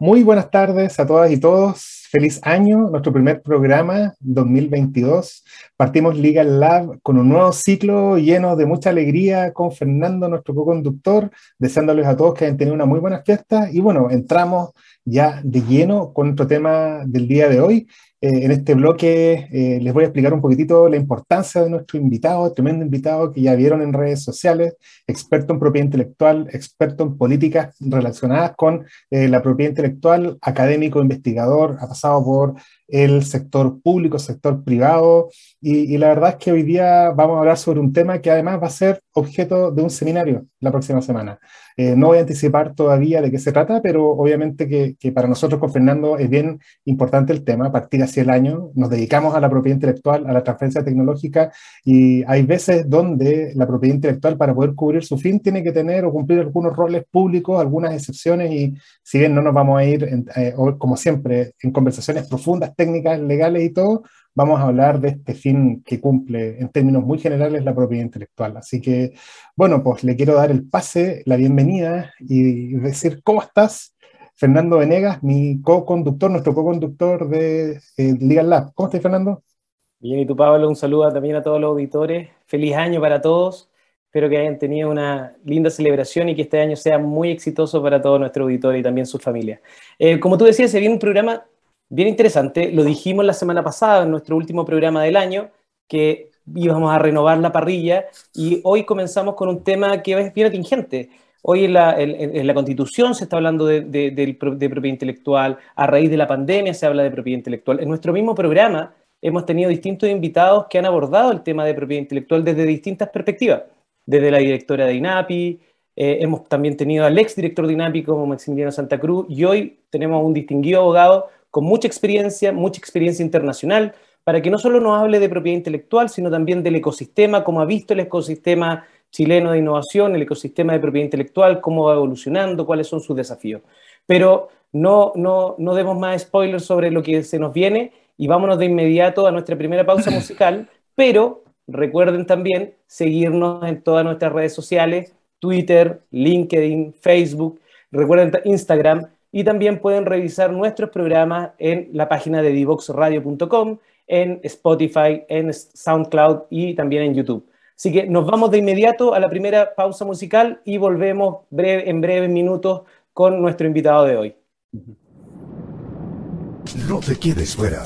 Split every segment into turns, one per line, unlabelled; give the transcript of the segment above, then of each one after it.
Muy buenas tardes a todas y todos. Feliz año, nuestro primer programa 2022. Partimos Legal Lab con un nuevo ciclo lleno de mucha alegría con Fernando, nuestro co-conductor, deseándoles a todos que hayan tenido una muy buena fiesta. Y bueno, entramos ya de lleno con nuestro tema del día de hoy, eh, en este bloque eh, les voy a explicar un poquitito la importancia de nuestro invitado, tremendo invitado que ya vieron en redes sociales, experto en propiedad intelectual, experto en políticas relacionadas con eh, la propiedad intelectual, académico, investigador, ha pasado por el sector público, sector privado, y, la verdad es que hoy día vamos a hablar sobre un tema que además va a ser objeto de un seminario la próxima semana. Eh, no voy a anticipar todavía de qué se trata, pero obviamente que, que, para nosotros con Fernando es bien importante el tema, a partir hacia el año nos dedicamos a la propiedad intelectual, a la transferencia tecnológica, y hay veces donde la propiedad intelectual para poder cubrir su fin tiene que tener o cumplir algunos roles públicos, algunas excepciones, y si bien no nos vamos a ir, eh, como siempre, en conversaciones profundas, técnicas, legales y todo, vamos a hablar de este fin que cumple en términos muy generales la propiedad intelectual. Así que, bueno, pues le quiero dar el pase, la bienvenida y decir, ¿cómo estás? Fernando Venegas, mi co-conductor, nuestro co-conductor de eh, Legal Lab. ¿Cómo estás, Fernando?
Bien, y tú, Pablo, un saludo también a todos los auditores. Feliz año para todos. Espero que hayan tenido una linda celebración y que este año sea muy exitoso para todo nuestro auditorio y también sus familias. Eh, como tú decías, se viene un programa bien interesante. Lo dijimos la semana pasada en nuestro último programa del año, que íbamos a renovar la parrilla y hoy comenzamos con un tema que es bien atingente. Hoy en la, en, la Constitución se está hablando de, de, propiedad intelectual, a raíz de la pandemia se habla de propiedad intelectual. En nuestro mismo programa hemos tenido distintos invitados que han abordado el tema de propiedad intelectual desde distintas perspectivas, desde la directora de INAPI, eh, hemos también tenido al ex director de INAPI como Maximiliano Santa Cruz y hoy tenemos un distinguido abogado con mucha experiencia, mucha experiencia internacional, para que no solo nos hable de propiedad intelectual, sino también del ecosistema, cómo ha visto el ecosistema chileno de innovación, el ecosistema de propiedad intelectual, cómo va evolucionando, cuáles son sus desafíos. Pero no, no, no demos más spoilers sobre lo que se nos viene y vámonos de inmediato a nuestra primera pausa musical, pero recuerden también seguirnos en todas nuestras redes sociales, Twitter, LinkedIn, Facebook, recuerden Instagram, y también pueden revisar nuestros programas en la página de divoxradio.com, en Spotify, en SoundCloud y también en YouTube. Así que nos vamos de inmediato a la primera pausa musical y volvemos en breves minutos con nuestro invitado de hoy.
No te quedes fuera.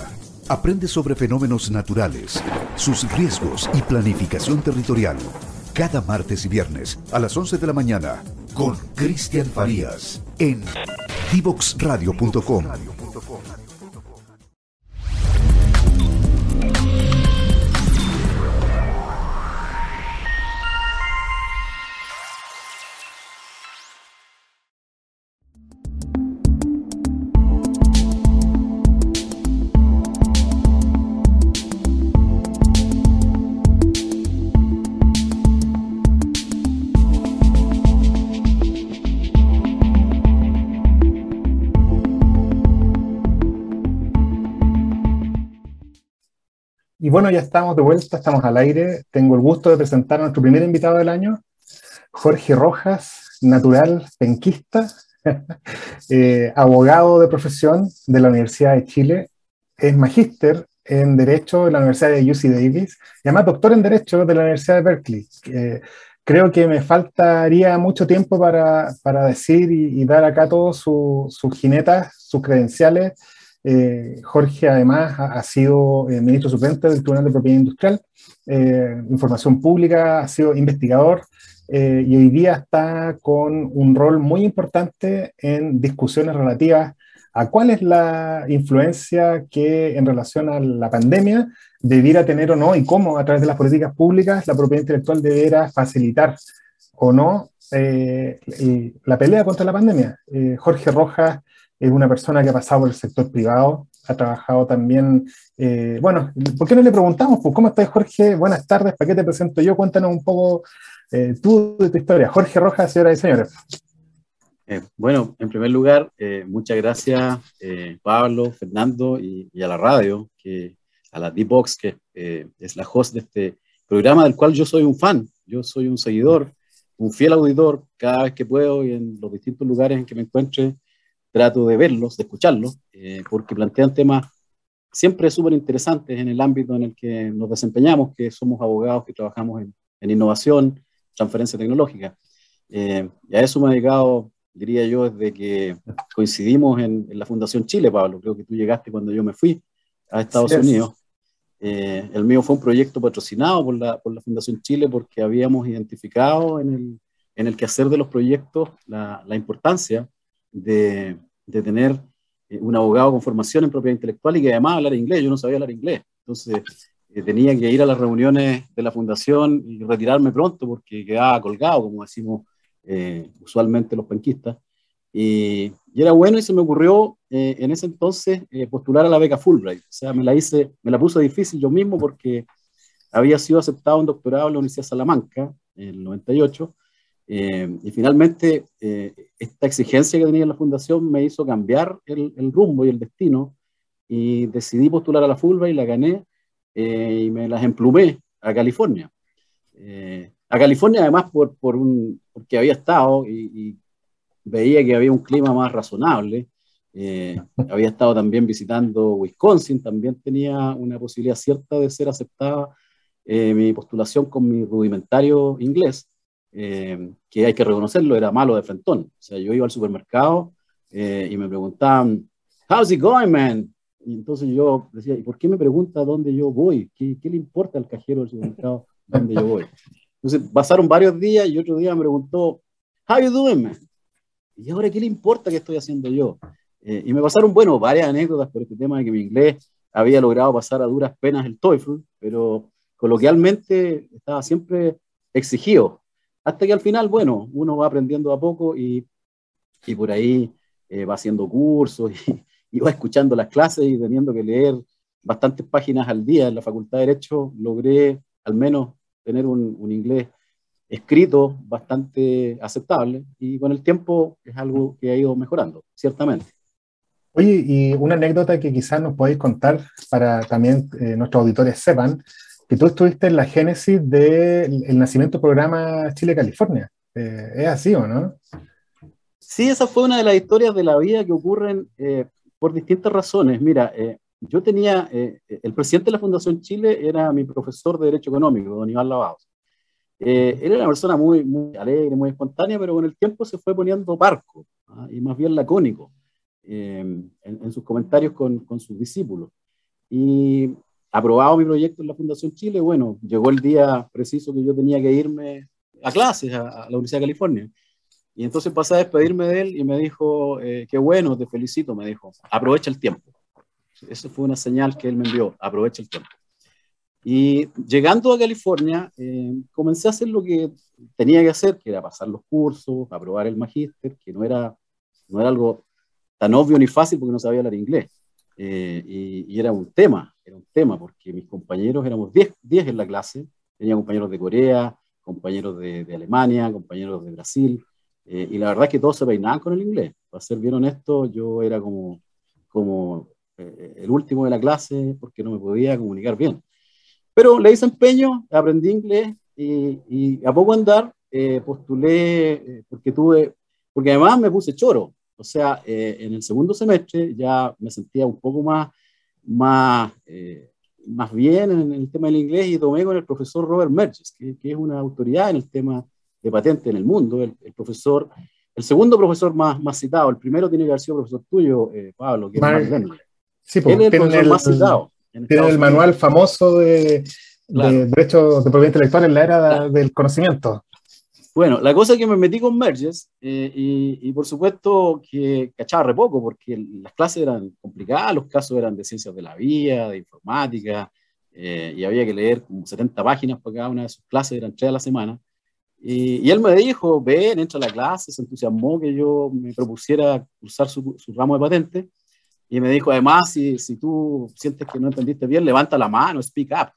Aprende sobre fenómenos naturales, sus riesgos y planificación territorial. Cada martes y viernes a las 11 de la mañana con Cristian Farías en divoxradio.com.
bueno, ya estamos de vuelta, estamos al aire. Tengo el gusto de presentar a nuestro primer invitado del año, Jorge Rojas, natural penquista, eh, abogado de profesión de la Universidad de Chile, es magíster en Derecho de la Universidad de UC Davis, y además doctor en Derecho de la Universidad de Berkeley. creo que me faltaría mucho tiempo para, para decir y, dar acá todos sus jinetas, sus credenciales, eh, Jorge además ha, sido eh, ministro suplente del Tribunal de Propiedad Industrial, eh, Información Pública, ha sido investigador y hoy día está con un rol muy importante en discusiones relativas a cuál es la influencia que en relación a la pandemia debiera tener o no y cómo a través de las políticas públicas la propiedad intelectual debiera facilitar o no la pelea contra la pandemia. Jorge Rojas es una persona que ha pasado por el sector privado, ha trabajado también, eh, bueno, ¿por qué no le preguntamos? Pues, ¿Cómo estás, Jorge? Buenas tardes, ¿para qué te presento yo? Cuéntanos un poco eh, tú de tu historia. Jorge Rojas, señoras y señores.
Eh, bueno, en primer lugar, muchas gracias, Pablo, Fernando y, a la radio, que a la D-Box, que es la host de este programa del cual yo soy un fan, yo soy un seguidor, un fiel auditor, cada vez que puedo y en los distintos lugares en que me encuentre, trato de verlos, de escucharlos, porque plantean temas siempre súper interesantes en el ámbito en el que nos desempeñamos, que somos abogados que trabajamos en, en innovación, transferencia tecnológica. Eh, y a eso me he dedicado, diría yo, desde que coincidimos en, la Fundación Chile, Pablo. Creo que tú llegaste cuando yo me fui a Estados Unidos. Eh, el mío fue un proyecto patrocinado por la, por la Fundación Chile porque habíamos identificado en el, en el quehacer de los proyectos la, la importancia de, tener eh, un abogado con formación en propiedad intelectual y que además hablar inglés. Yo no sabía hablar inglés. Entonces, eh, tenía que ir a las reuniones de la fundación y retirarme pronto porque quedaba colgado, como decimos eh, usualmente los penquistas. Y, y, era bueno y se me ocurrió en ese entonces postular a la beca Fulbright. O sea, me la hice, me la puse difícil yo mismo porque había sido aceptado un doctorado en la Universidad de Salamanca en el 98 eh, y finalmente, eh, esta exigencia que tenía la fundación me hizo cambiar el, rumbo y el destino y decidí postular a la Fulbright y la gané eh, y me las emplumé a California. a California además por, por un, porque había estado y, veía que había un clima más razonable. había estado también visitando Wisconsin, también tenía una posibilidad cierta de ser aceptada mi postulación con mi rudimentario inglés. Eh, que hay que reconocerlo, era malo de frentón. O sea, yo iba al supermercado eh, y me preguntaban, how's it going, man? Y entonces yo decía, ¿y por qué me pregunta dónde yo voy? ¿Qué, qué le importa al cajero del supermercado dónde yo voy? Entonces pasaron varios días y otro día me preguntó, how you doing, man? Y ahora, ¿qué le importa qué estoy haciendo yo? Eh, y me pasaron, bueno, varias anécdotas por este tema de que mi inglés había logrado pasar a duras penas el TOEFL, pero coloquialmente estaba siempre exigido hasta que al final, bueno, uno va aprendiendo a poco y, y por ahí eh, va haciendo cursos y, va escuchando las clases y teniendo que leer bastantes páginas al día en la Facultad de Derecho, logré al menos tener un, inglés escrito bastante aceptable y con el tiempo es algo que ha ido mejorando, ciertamente.
Oye, y una anécdota que quizás nos podéis contar para también eh, nuestros auditores sepan, que tú estuviste en la génesis del nacimiento del programa Chile-California. Eh, ¿Es así o no?
Sí, esa fue una de las historias de la vida que ocurren eh, por distintas razones. Mira, eh, yo tenía, el presidente de la Fundación Chile era mi profesor de Derecho Económico, don Iván Lavados. él era una persona muy, muy alegre, muy espontánea, pero con el tiempo se fue poniendo parco ¿ah? y más bien lacónico en, en, sus comentarios con, con sus discípulos. Y aprobado mi proyecto en la Fundación Chile, bueno, llegó el día preciso que yo tenía que irme a clases a, la Universidad de California. Y entonces pasé a despedirme de él y me dijo, eh, qué bueno, te felicito, me dijo, aprovecha el tiempo. Eso fue una señal que él me envió, aprovecha el tiempo. Y llegando a California, eh, comencé a hacer lo que tenía que hacer, que era pasar los cursos, aprobar el magíster, que no era, no era algo tan obvio ni fácil porque no sabía hablar inglés. Eh, y, era un tema, era un tema, porque mis compañeros éramos 10 en la clase, tenía compañeros de Corea, compañeros de, Alemania, compañeros de Brasil, eh, y la verdad es que todos se peinaban con el inglés. Para ser bien honesto, yo era como, como eh, el último de la clase porque no me podía comunicar bien. Pero le hice empeño, aprendí inglés y, y a poco andar postulé, porque tuve, porque además me puse choro, o sea, eh, en el segundo semestre ya me sentía un poco más, más, eh, más bien en el tema del inglés y tomé con el profesor Robert Merges, que, que es una autoridad en el tema de patente en el mundo, el, profesor, el segundo profesor más, más citado, el primero tiene que haber sido profesor tuyo, eh, Pablo, que es Mark
Sí, porque Él es el profesor más citado. Tiene el manual famoso de, de derechos de propiedad intelectual en la era del conocimiento.
Bueno, la cosa es que me metí con Merges eh, y, por supuesto que cachaba re poco porque las clases eran complicadas, los casos eran de ciencias de la vía, de informática, eh, y había que leer como 70 páginas por cada una de sus clases, eran tres a la semana. Y, él me dijo, ven, entra a la clase, se entusiasmó que yo me propusiera cursar su, su ramo de patente. Y me dijo, además, si, si tú sientes que no entendiste bien, levanta la mano, speak up.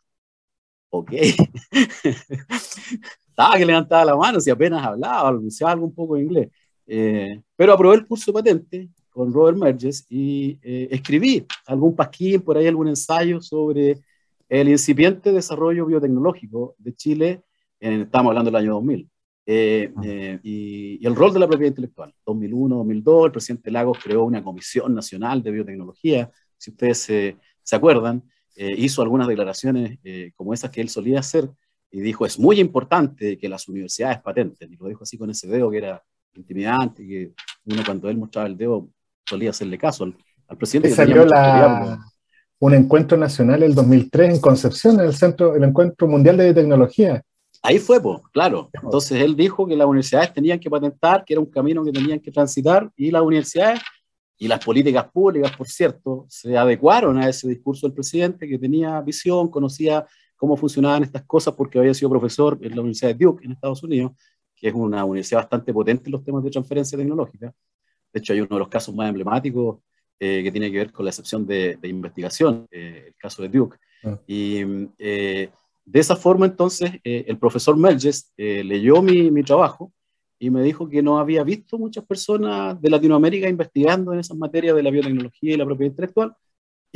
Ok. estaba que levantaba la mano, si apenas hablaba, anunciaba algo un poco de inglés. Eh, pero aprobé el curso de patente con Robert Merges y eh, escribí algún pasquín, por ahí algún ensayo sobre el incipiente desarrollo biotecnológico de Chile, en, estamos hablando del año 2000, eh, ah. eh, y, y, el rol de la propiedad intelectual. 2001, 2002, el presidente Lagos creó una comisión nacional de biotecnología, si ustedes se, se acuerdan, hizo algunas declaraciones como esas que él solía hacer, y dijo, es muy importante que las universidades patenten, y lo dijo así con ese dedo que era intimidante, que uno cuando él mostraba el dedo solía hacerle caso al, presidente. Que
salió la, un encuentro nacional el 2003 en Concepción, en el centro, el encuentro mundial de tecnología.
Ahí fue, pues, claro. Entonces él dijo que las universidades tenían que patentar, que era un camino que tenían que transitar, y las universidades y las políticas públicas, por cierto, se adecuaron a ese discurso del presidente que tenía visión, conocía cómo funcionaban estas cosas porque había sido profesor en la Universidad de Duke en Estados Unidos que es una universidad bastante potente en los temas de transferencia tecnológica. De hecho, hay uno de los casos más emblemáticos eh, que tiene que ver con la excepción de, investigación, eh, el caso de Duke. Ah. Y eh, de esa forma, entonces, el profesor Melges leyó mi, mi, trabajo y me dijo que no había visto muchas personas de Latinoamérica investigando en esas materias de la biotecnología y la propiedad intelectual,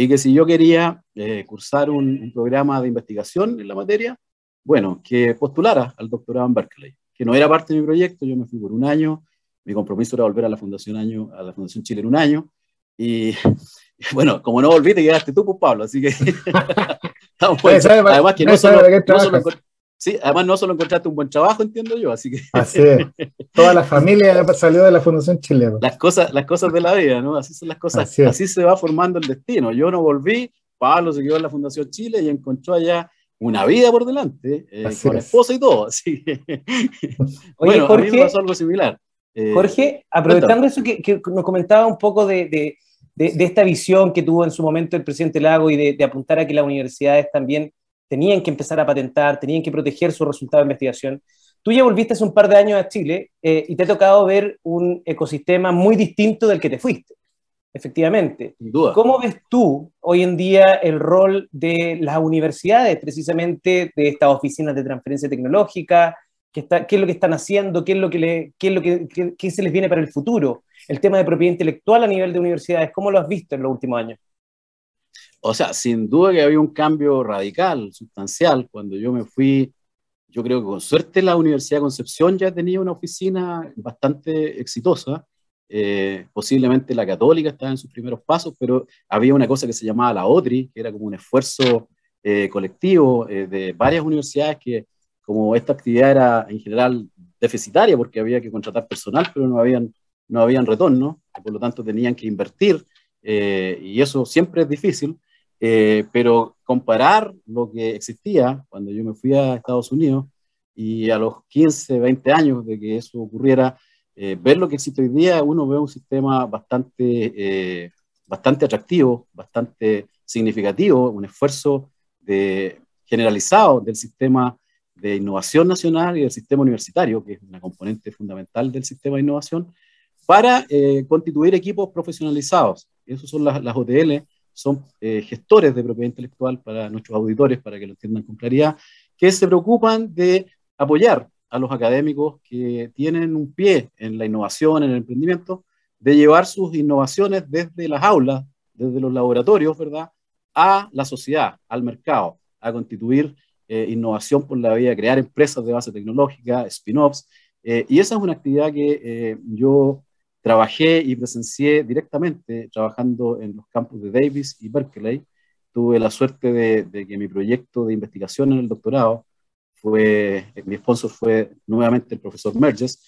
y que si yo quería cursar un, un programa de investigación en la materia, bueno, que postulara al doctorado en Berkeley que no era parte de mi proyecto, yo me fui por un año, mi compromiso era volver a la Fundación, año, a la Fundación Chile en un año, y bueno, como no volví, te quedaste tú, pues Pablo, así que... además que no solo, sí, además no solo encontraste un buen trabajo, entiendo yo, así que...
Así es. Toda la familia salió de la Fundación Chile.
Las cosas, las cosas de la vida, ¿no? Así son las cosas, así, así se va formando el destino. Yo no volví, Pablo se quedó en la Fundación Chile y encontró allá una vida por delante, eh, con esposa y todo. Así
bueno, Jorge, a mí me pasó algo similar. Eh, Jorge, aprovechando eso que, nos comentaba un poco de, de, de, esta visión que tuvo en su momento el presidente Lago y de, apuntar a que las universidades también tenían que empezar a patentar, tenían que proteger sus resultados de investigación. Tú ya volviste hace un par de años a Chile eh, y te ha tocado ver un ecosistema muy distinto del que te fuiste. Efectivamente. ¿Cómo ves tú hoy en día el rol de las universidades, precisamente de estas oficinas de transferencia tecnológica? ¿Qué, está, qué es lo que están haciendo? ¿Qué es lo que, le, qué es lo que qué, se les viene para el futuro? El tema de propiedad intelectual a nivel de universidades, ¿cómo lo has visto en los últimos años?
O sea, sin duda que había un cambio radical, sustancial. Cuando yo me fui, yo creo que con suerte la Universidad de Concepción ya tenía una oficina bastante exitosa eh, posiblemente la católica estaba en sus primeros pasos, pero había una cosa que se llamaba la OTRI, que era como un esfuerzo eh, colectivo eh, de varias universidades que, como esta actividad era en general deficitaria porque había que contratar personal, pero no habían, no habían retorno, por lo tanto tenían que invertir, y eso siempre es difícil, pero comparar lo que existía cuando yo me fui a Estados Unidos y a los 15, 20 años de que eso ocurriera, eh, ver lo que existe hoy día, uno ve un sistema bastante, eh, bastante atractivo, bastante significativo, un esfuerzo de, generalizado del sistema de innovación nacional y del sistema universitario, que es una componente fundamental del sistema de innovación, para eh, constituir equipos profesionalizados. Esos son las, las OTL, son gestores de propiedad intelectual para nuestros auditores, para que lo entiendan con claridad, que se preocupan de apoyar a los académicos que tienen un pie en la innovación, en el emprendimiento, de llevar sus innovaciones desde las aulas, desde los laboratorios, ¿verdad?, a la sociedad, al mercado, a constituir eh, innovación por la vía crear empresas de base tecnológica, spin-offs. Eh, y esa es una actividad que eh, yo trabajé y presencié directamente trabajando en los campus de Davis y Berkeley. Tuve la suerte de, de que mi proyecto de investigación en el doctorado fue, mi sponsor fue nuevamente el profesor Merges,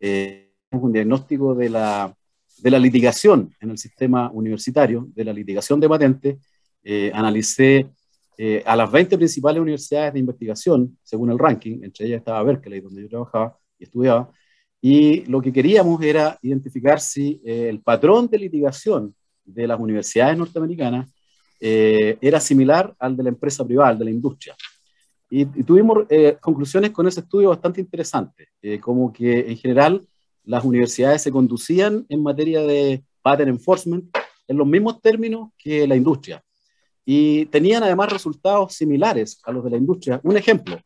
eh, un diagnóstico de la, de la litigación en el sistema universitario, de la litigación de patentes, eh, analicé eh, a las 20 principales universidades de investigación, según el ranking, entre ellas estaba Berkeley, donde yo trabajaba y estudiaba, y lo que queríamos era identificar si el patrón de litigación de las universidades norteamericanas era similar al de la empresa privada, de la industria. Y, tuvimos eh, conclusiones con ese estudio bastante interesantes, eh, como que en general las universidades se conducían en materia de patent enforcement en los mismos términos que la industria. Y tenían además resultados similares a los de la industria. Un ejemplo,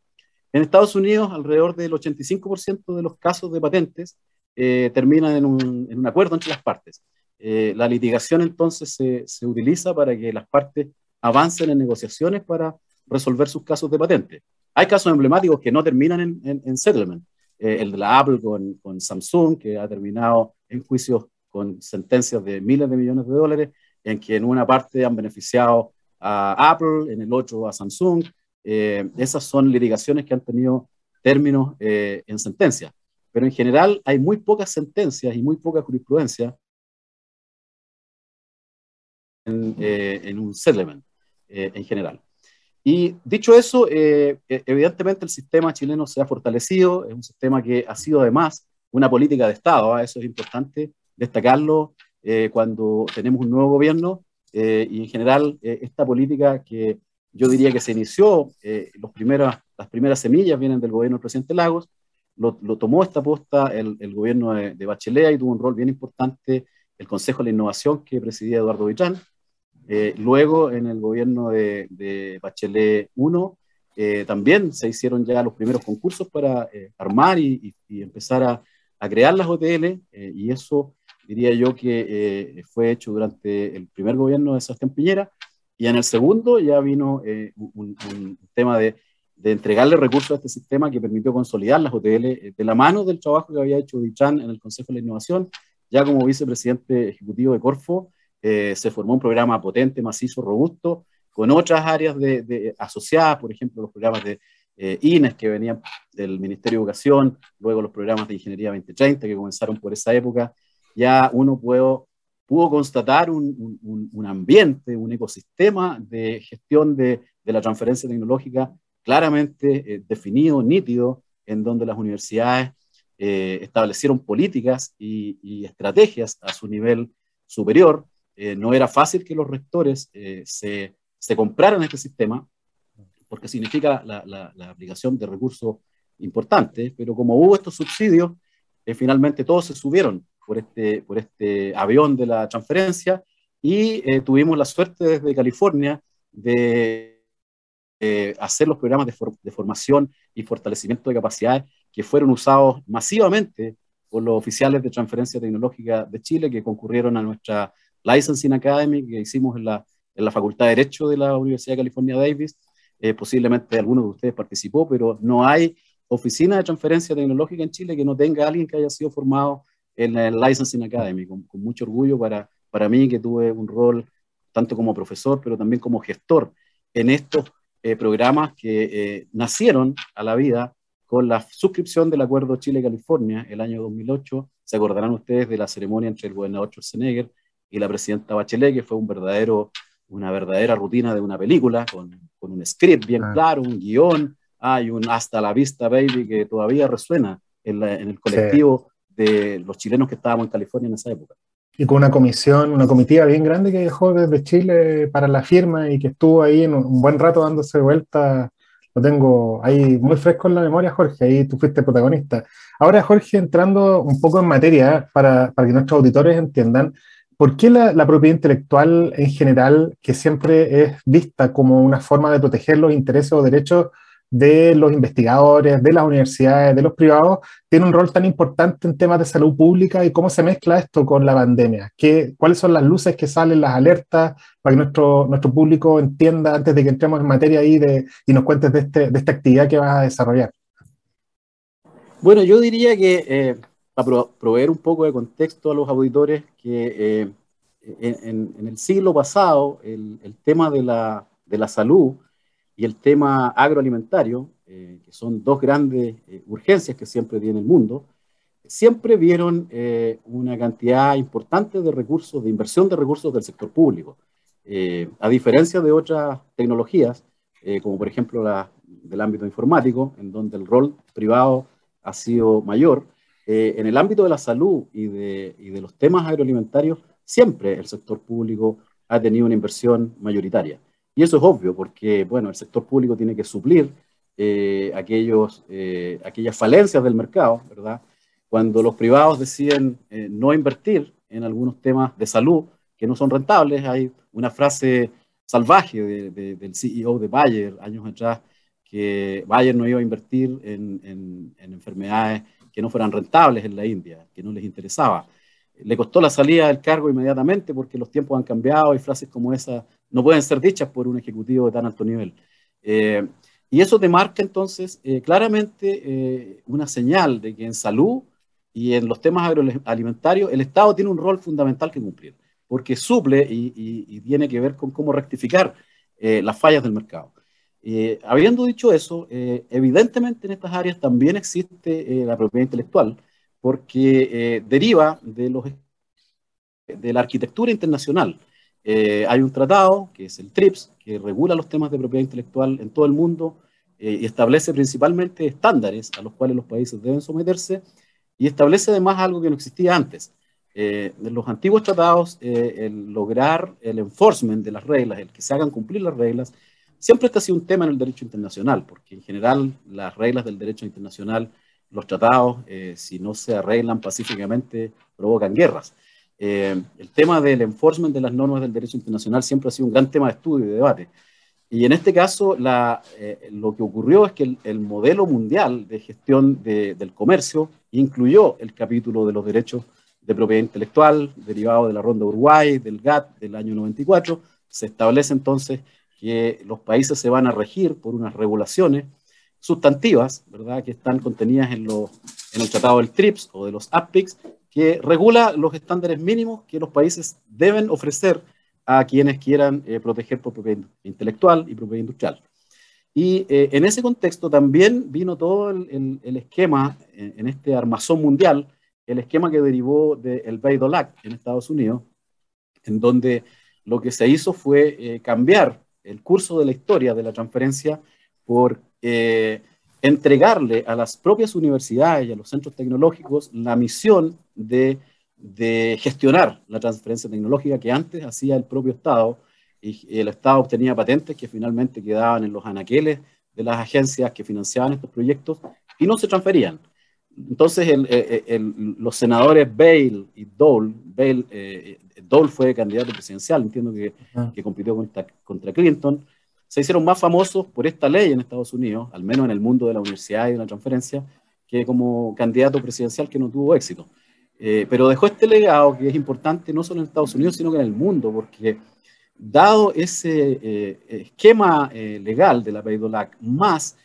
en Estados Unidos alrededor del 85% de los casos de patentes eh, terminan en un, en un, acuerdo entre las partes. la litigación entonces se, se, utiliza para que las partes avancen en negociaciones para resolver sus casos de patente. Hay casos emblemáticos que no terminan en, en, settlement. el de la Apple con, con, Samsung, que ha terminado en juicios con sentencias de miles de millones de dólares, en que en una parte han beneficiado a Apple, en el otro a Samsung. Esas son litigaciones que han tenido términos en sentencia pero en general hay muy pocas sentencias y muy poca jurisprudencia en, eh, un settlement eh, en general. Y dicho eso, eh, evidentemente el sistema chileno se ha fortalecido, es un sistema que ha sido además una política de Estado, ¿ah? eso es importante destacarlo cuando tenemos un nuevo gobierno y en general esta política que yo diría que se inició, primeros, las primeras semillas vienen del gobierno del presidente Lagos, lo, tomó esta posta el, gobierno de, Bachelet y tuvo un rol bien importante el Consejo de la Innovación que presidía Eduardo Villán. Eh, luego, en el gobierno de, Bachelet 1, eh, también se hicieron ya los primeros concursos para eh, armar y, empezar a, a, crear las OTL, y eso diría yo que fue hecho durante el primer gobierno de Sebastián Piñera, y en el segundo ya vino un, un tema de de entregarle recursos a este sistema que permitió consolidar las OTL eh, de la mano del trabajo que había hecho Dichan en el Consejo de la Innovación. Ya como vicepresidente ejecutivo de Corfo, eh, se formó un programa potente, macizo, robusto, con otras áreas de, asociadas, por ejemplo, los programas de eh, INES que venían del Ministerio de Educación, luego los programas de Ingeniería 2030 que comenzaron por esa época. Ya uno pudo, pudo constatar un, un, un ambiente, un ecosistema de gestión de, de la transferencia tecnológica claramente eh, definido, nítido, en donde las universidades eh, establecieron políticas y, estrategias a su nivel superior. Eh, no era fácil que los rectores se, se, compraran este sistema, porque significa la, la, aplicación de recursos importantes, pero como hubo estos subsidios, finalmente todos se subieron por este, por este avión de la transferencia y tuvimos la suerte desde California de eh, hacer los programas de, formación y fortalecimiento de capacidades que fueron usados masivamente por los oficiales de transferencia tecnológica de Chile que concurrieron a nuestra Licensing Academy que hicimos en la, en la Facultad de Derecho de la Universidad de California Davis. Eh, posiblemente alguno de ustedes participó, pero no hay oficina de transferencia tecnológica en Chile que no tenga alguien que haya sido formado en el Licensing Academy, con, con mucho orgullo para, para mí que tuve un rol tanto como profesor, pero también como gestor en estos eh, programas que eh, nacieron a la vida con la suscripción del Acuerdo Chile-California el año 2008. Se acordarán ustedes de la ceremonia entre el gobernador Schwarzenegger y la presidenta Bachelet, que fue un verdadero, una verdadera rutina de una película, con, con un script bien ah. claro, un guion, hay un hasta la vista, baby, que todavía resuena en, en el colectivo de los chilenos que estábamos en California en esa época
y con una comisión, una comitiva bien grande que dejó desde Chile para la firma y que estuvo ahí en un buen rato dándose vuelta. Lo tengo ahí muy fresco en la memoria, Jorge, ahí tú fuiste protagonista. Ahora, Jorge, entrando un poco en materia ¿eh? para, para que nuestros auditores entiendan, ¿por qué la, la, propiedad intelectual en general, que siempre es vista como una forma de proteger los intereses o derechos de los investigadores, de las universidades, de los privados, tiene un rol tan importante en temas de salud pública y cómo se mezcla esto con la pandemia. ¿Qué, ¿Cuáles son las luces que salen, las alertas, para que nuestro, nuestro público entienda antes de que entremos en materia ahí de, y nos cuentes de, este, de esta actividad que vas a desarrollar?
Bueno, yo diría que eh, para proveer un poco de contexto a los auditores, que eh, en, el siglo pasado el, el tema de la, de la salud y el tema agroalimentario, eh, que son dos grandes eh, urgencias que siempre tiene el mundo, siempre vieron eh, una cantidad importante de recursos, de inversión de recursos del sector público. a diferencia de otras tecnologías, como por ejemplo la del ámbito informático, en donde el rol privado ha sido mayor, en el ámbito de la salud y de, y de los temas agroalimentarios, siempre el sector público ha tenido una inversión mayoritaria. Y eso es obvio, porque bueno, el sector público tiene que suplir eh, aquellos, eh, aquellas falencias del mercado, ¿verdad? Cuando los privados deciden eh, no invertir en algunos temas de salud que no son rentables, hay una frase salvaje del CEO de Bayer años atrás, que Bayer no iba a invertir en, en, enfermedades que no fueran rentables en la India, que no les interesaba. Le costó la salida del cargo inmediatamente porque los tiempos han cambiado y frases como esa no pueden ser dichas por un ejecutivo de tan alto nivel. Eh, y eso te marca entonces eh, claramente eh, una señal de que en salud y en los temas agroalimentarios el Estado tiene un rol fundamental que cumplir, porque suple y, tiene que ver con cómo rectificar las fallas del mercado. habiendo dicho eso, evidentemente en estas áreas también existe la propiedad intelectual, porque deriva de, los, de la arquitectura internacional. Eh, hay un tratado, que es el TRIPS, que regula los temas de propiedad intelectual en todo el mundo eh, y establece principalmente estándares a los cuales los países deben someterse y establece además algo que no existía antes. Eh, en los antiguos tratados, el lograr el enforcement de las reglas, el que se hagan cumplir las reglas, siempre ha sido un tema en el derecho internacional, porque en general las reglas del derecho internacional, los tratados, si no se arreglan pacíficamente, provocan guerras. Eh, el tema del enforcement de las normas del derecho internacional siempre ha sido un gran tema de estudio y de debate. Y en este caso, eh, lo que ocurrió es que el, modelo mundial de gestión del comercio incluyó el capítulo de los derechos de propiedad intelectual derivado de la Ronda Uruguay, del GATT del año 94. Se establece entonces que los países se van a regir por unas regulaciones sustantivas, ¿verdad?, que están contenidas en, en el Tratado del TRIPS o de los APICS que regula los estándares mínimos que los países deben ofrecer a quienes quieran eh, proteger por propiedad intelectual y propiedad industrial. Y eh, en ese contexto también vino todo el, esquema en, este armazón mundial, el esquema que derivó del Bayh-Dole Act en Estados Unidos, en donde lo que se hizo fue eh, cambiar el curso de la historia de la transferencia por entregarle a las propias universidades y a los centros tecnológicos la misión de, gestionar la transferencia tecnológica que antes hacía el propio Estado y, el Estado obtenía patentes que finalmente quedaban en los anaqueles de las agencias que financiaban estos proyectos y no se transferían. Entonces eh, eh, los senadores Bale y Dole, Bale, eh, Dole fue candidato presidencial, entiendo que, que compitió contra, contra Clinton, se hicieron más famosos por esta ley en Estados Unidos, al menos en el mundo de la universidad y de la transferencia, que como candidato presidencial que no tuvo éxito. Eh, pero dejó este legado que es importante no solo en Estados Unidos, sino que en el mundo, porque dado ese eh, esquema eh, legal de la Paidolac, más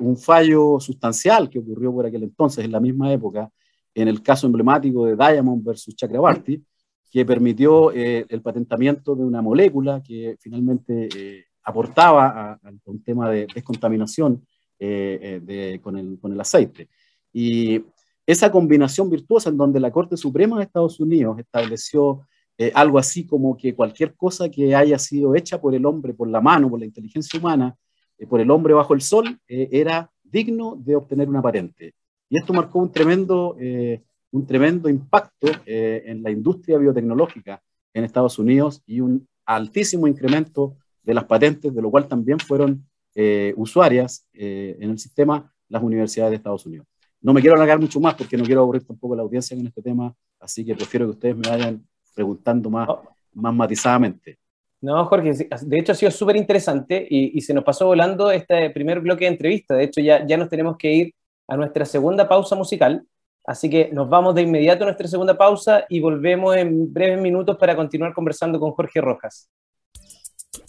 un fallo sustancial que ocurrió por aquel entonces, en la misma época, en el caso emblemático de Diamond versus Chakrabarty, que permitió el patentamiento de una molécula que finalmente aportaba a, un tema de descontaminación eh, eh, con, el, con el aceite. Y esa combinación virtuosa en donde la Corte Suprema de Estados Unidos estableció eh, algo así como que cualquier cosa que haya sido hecha por el hombre, por la mano, por la inteligencia humana, por el hombre bajo el sol, era digno de obtener una patente. Y esto marcó un tremendo, un tremendo impacto en la industria biotecnológica en Estados Unidos y un altísimo incremento de las patentes, de lo cual también fueron eh, usuarias eh, en el sistema las universidades de Estados Unidos. No me quiero alargar mucho más porque no quiero aburrir tampoco la audiencia en este tema, así que prefiero que ustedes me vayan preguntando más, más matizadamente.
No, Jorge, de hecho ha sido súper interesante y, se nos pasó volando este primer bloque de entrevista. De hecho, ya, ya nos tenemos que ir a nuestra segunda pausa musical. Así que nos vamos de inmediato a nuestra segunda pausa y volvemos en breves minutos para continuar conversando con Jorge Rojas.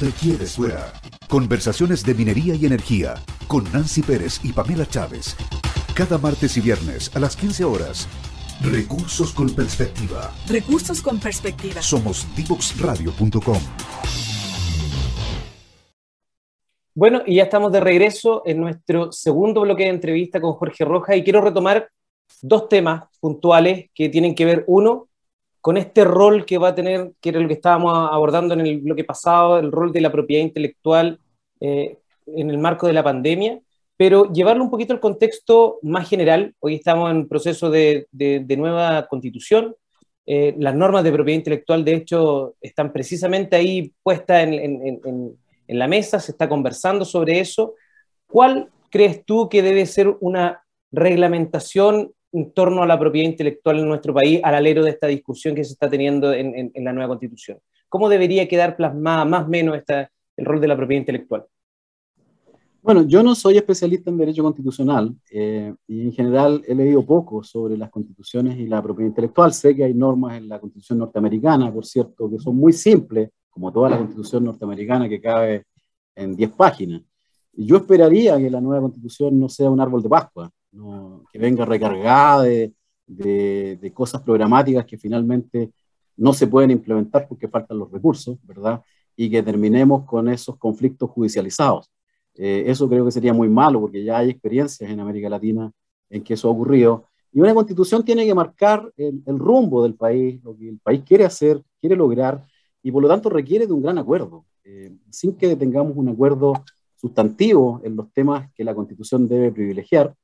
te quieres fuera. Conversaciones de minería y energía con Nancy Pérez y Pamela Chávez. Cada martes y viernes a las 15 horas. Recursos con perspectiva.
Recursos con perspectiva.
Somos divoxradio.com.
Bueno, y ya estamos de regreso en nuestro segundo bloque de entrevista con Jorge Rojas y quiero retomar dos temas puntuales que tienen que ver, uno, con este rol que va a tener, que era lo que estábamos abordando en el bloque pasado, el rol de la propiedad intelectual eh, en el marco de la pandemia, pero llevarlo un poquito al contexto más general. Hoy estamos en proceso de, nueva constitución, Eh, las normas de propiedad intelectual, de hecho, están precisamente ahí puestas en, la mesa, se está conversando sobre eso. ¿Cuál crees tú que debe ser una reglamentación en torno a la propiedad intelectual en nuestro país al alero de esta discusión que se está teniendo en, la nueva constitución? ¿Cómo debería quedar plasmada más o menos esta, el rol de la propiedad intelectual?
Bueno, yo no soy especialista en derecho constitucional eh, y en general he leído poco sobre las constituciones y la propiedad intelectual. Sé que hay normas en la constitución norteamericana, por cierto, que son muy simples, como toda la constitución norteamericana que cabe en 10 páginas. Yo esperaría que la nueva constitución no sea un árbol de Pascua, que venga recargada de, de cosas programáticas que finalmente no se pueden implementar porque faltan los recursos, ¿verdad? Y que terminemos con esos conflictos judicializados. Eh, eso creo que sería muy malo porque ya hay experiencias en América Latina en que eso ha ocurrido. Y una constitución tiene que marcar el, rumbo del país, lo que el país quiere hacer, quiere lograr, y por lo tanto requiere de un gran acuerdo, eh, sin que tengamos un acuerdo sustantivo en los temas que la constitución debe privilegiar.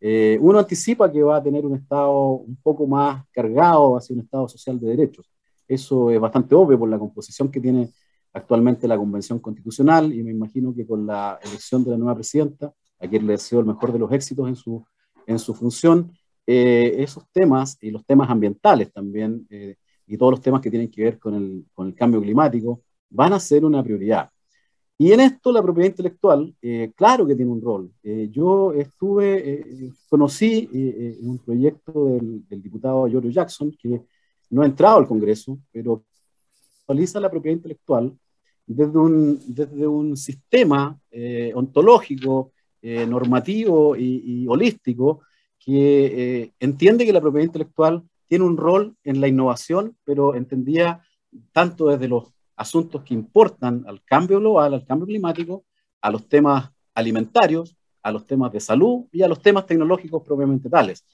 Eh, uno anticipa que va a tener un Estado un poco más cargado hacia un Estado social de derechos. Eso es bastante obvio por la composición que tiene actualmente la Convención Constitucional y me imagino que con la elección de la nueva presidenta, a quien le deseo el mejor de los éxitos en su, en su función, eh, esos temas y los temas ambientales también eh, y todos los temas que tienen que ver con el, con el, cambio climático van a ser una prioridad. Y en esto la propiedad intelectual, eh, claro que tiene un rol. yo estuve, conocí un proyecto del, del diputado George Jackson, que no ha entrado al Congreso, pero actualiza la propiedad intelectual desde un, desde un sistema eh, ontológico, eh, normativo y, holístico que eh, entiende que la propiedad intelectual tiene un rol en la innovación, pero entendía tanto desde los asuntos que importan al cambio global, al cambio climático, a los temas alimentarios, a los temas de salud y a los temas tecnológicos propiamente tales,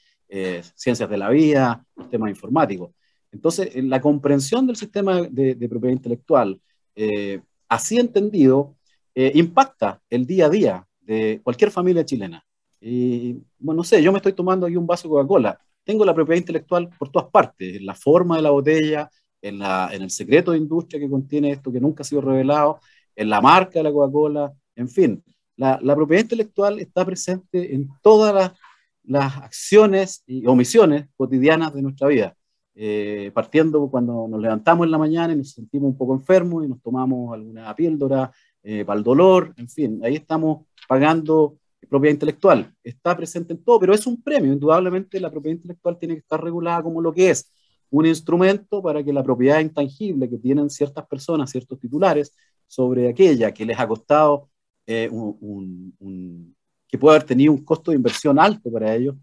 ciencias de la vida, los temas informáticos. Entonces, la comprensión del sistema de, propiedad intelectual, eh, así entendido, eh, impacta el día a día de cualquier familia chilena. Y, bueno, no sé, yo me estoy tomando aquí un vaso de Coca-Cola. Tengo la propiedad intelectual por todas partes, la forma de la botella, en, la, en el secreto de industria que contiene esto que nunca ha sido revelado, en la marca de la Coca-Cola, en fin. La, la, propiedad intelectual está presente en todas las, las acciones y omisiones cotidianas de nuestra vida. Eh, partiendo cuando nos levantamos en la mañana y nos sentimos un poco enfermos y nos tomamos alguna píldora eh, para el dolor, en fin, ahí estamos pagando propiedad intelectual. Está presente en todo, pero es un premio. Indudablemente la propiedad intelectual tiene que estar regulada como lo que es, un instrumento para que la propiedad intangible que tienen ciertas personas, ciertos titulares, sobre aquella que les ha costado eh, un, que puede haber tenido un costo de inversión alto para ellos,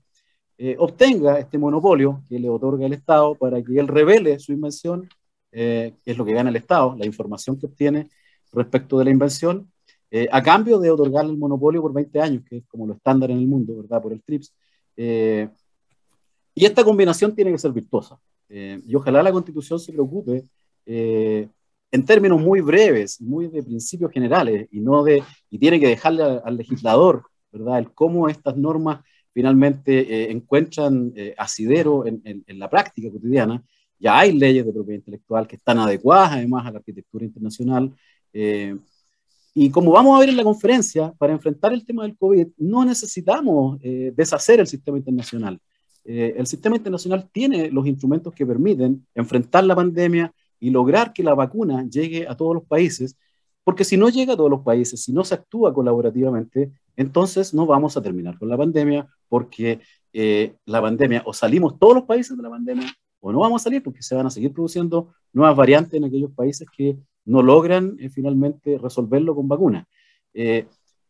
eh, obtenga este monopolio que le otorga el Estado para que él revele su invención, eh, que es lo que gana el Estado, la información que obtiene respecto de la invención, eh, a cambio de otorgarle el monopolio por 20 años, que es como lo estándar en el mundo, ¿verdad? Por el TRIPS. y esta combinación tiene que ser virtuosa. Y ojalá la Constitución se preocupe en términos muy breves, muy de principios generales, y, no de, y tiene que dejarle al, al legislador, ¿verdad? El cómo estas normas finalmente eh, encuentran eh, asidero en, la práctica cotidiana. Ya hay leyes de propiedad intelectual que están adecuadas además a la arquitectura internacional. Eh, y como vamos a ver en la conferencia, para enfrentar el tema del COVID no necesitamos deshacer el sistema internacional. El sistema internacional tiene los instrumentos que permiten enfrentar la pandemia y lograr que la vacuna llegue a todos los países, porque si no llega a todos los países, si no se actúa colaborativamente, entonces no vamos a terminar con la pandemia porque eh, la pandemia o salimos todos los países de la pandemia o no vamos a salir porque se van a seguir produciendo nuevas variantes en aquellos países que no logran eh, finalmente resolverlo con vacunas. Eh,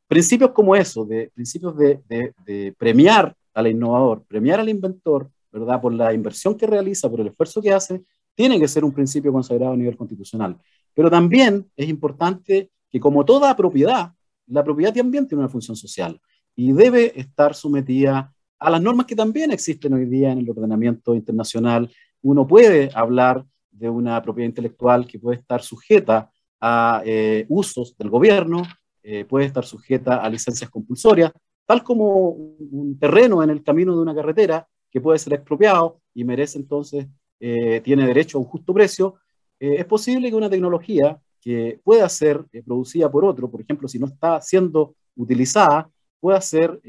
principios como eso, de principios de, de, premiar al innovador, premiar al inventor, ¿verdad? Por la inversión que realiza, por el esfuerzo que hace, tiene que ser un principio consagrado a nivel constitucional. Pero también es importante que como toda propiedad, la propiedad también tiene una función social y debe estar sometida a las normas que también existen hoy día en el ordenamiento internacional. Uno puede hablar de una propiedad intelectual que puede estar sujeta a eh, usos del gobierno, eh, puede estar sujeta a licencias compulsorias, tal como un terreno en el camino de una carretera que puede ser expropiado y merece entonces tiene derecho a un justo precio, es posible que una tecnología que pueda ser producida por otro, por ejemplo, si no está siendo utilizada, pueda ser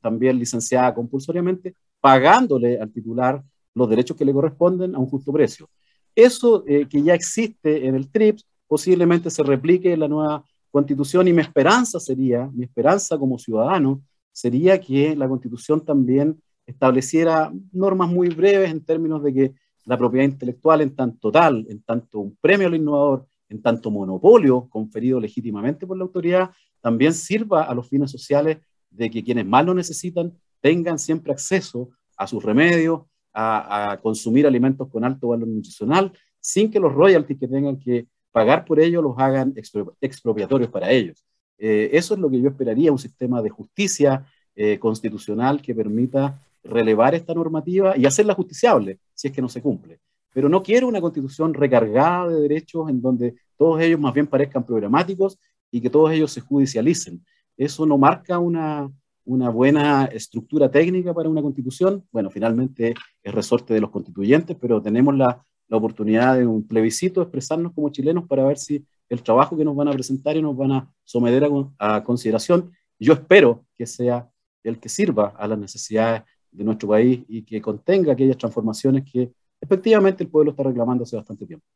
también licenciada compulsoriamente, pagándole al titular los derechos que le corresponden a un justo precio. Eso que ya existe en el TRIPS posiblemente se replique en la nueva constitución y mi esperanza sería, mi esperanza como ciudadano, sería que la constitución también estableciera normas muy breves en términos de que la propiedad intelectual en tanto tal, en tanto un premio al innovador, en tanto monopolio conferido legítimamente por la autoridad, también sirva a los fines sociales de que quienes más lo necesitan tengan siempre acceso a sus remedios, a, consumir alimentos con alto valor nutricional, sin que los royalties que tengan que pagar por ello los hagan expropiatorios para ellos. Eh, eso es lo que yo esperaría, un sistema de justicia eh, constitucional que permita relevar esta normativa y hacerla justiciable si es que no se cumple. Pero no quiero una constitución recargada de derechos en donde todos ellos más bien parezcan programáticos y que todos ellos se judicialicen. Eso no marca una, una buena estructura técnica para una constitución. Bueno, finalmente es resorte de los constituyentes, pero tenemos la la oportunidad de un plebiscito, expresarnos como chilenos para ver si el trabajo que nos van a presentar y nos van a someter a, consideración, yo espero que sea el que sirva a las necesidades de nuestro país y que contenga aquellas transformaciones que efectivamente el pueblo está reclamando hace bastante tiempo.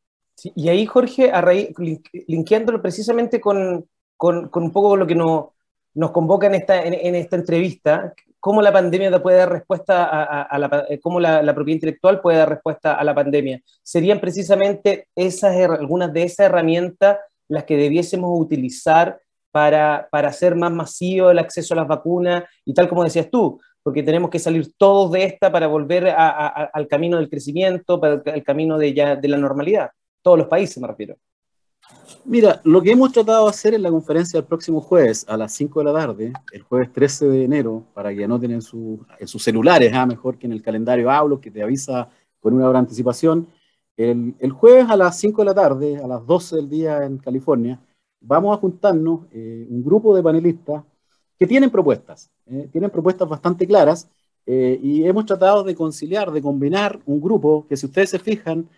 y ahí, Jorge, a raíz, linkeándolo precisamente con, con, un poco lo que nos, nos convoca en esta, en esta entrevista, cómo la pandemia puede dar respuesta a, la, eh, cómo la, propiedad intelectual puede dar respuesta a la pandemia. Serían precisamente esas, algunas de esas herramientas las que debiésemos utilizar para, para hacer más masivo el acceso a las vacunas y tal como decías tú, porque tenemos que salir todos de esta para volver al camino del crecimiento, para el, camino de, ya, de la normalidad. Todos los países me refiero.
Mira, lo que hemos tratado de hacer en la conferencia del próximo jueves a las 5 de la tarde, el jueves 13 de enero, para que anoten en, en sus celulares, ¿ah? mejor que en el calendario hablo, que te avisa con una hora de anticipación. El, el, jueves a las 5 de la tarde, a las 12 del día en California, vamos a juntarnos eh, un grupo de panelistas que tienen propuestas, eh, tienen propuestas bastante claras eh, y hemos tratado de conciliar, de combinar un grupo que si ustedes se fijan,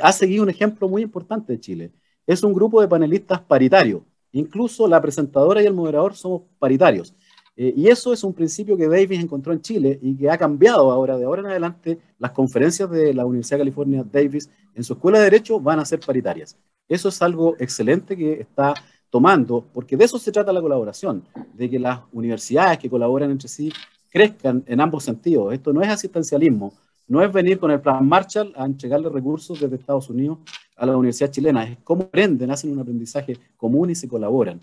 ha seguido un ejemplo muy importante de Chile es un grupo de panelistas paritario. Incluso la presentadora y el moderador somos paritarios. Eh, y eso es un principio que Davis encontró en Chile y que ha cambiado ahora, de ahora en adelante, las conferencias de la Universidad de California Davis en su escuela de Derecho van a ser paritarias. Eso es algo excelente que está tomando, porque de eso se trata la colaboración, de que las universidades que colaboran entre sí crezcan en ambos sentidos. Esto no es asistencialismo, no es venir con el plan Marshall a entregarle recursos desde Estados Unidos a la universidad chilena, es cómo aprenden, hacen un aprendizaje común y se colaboran.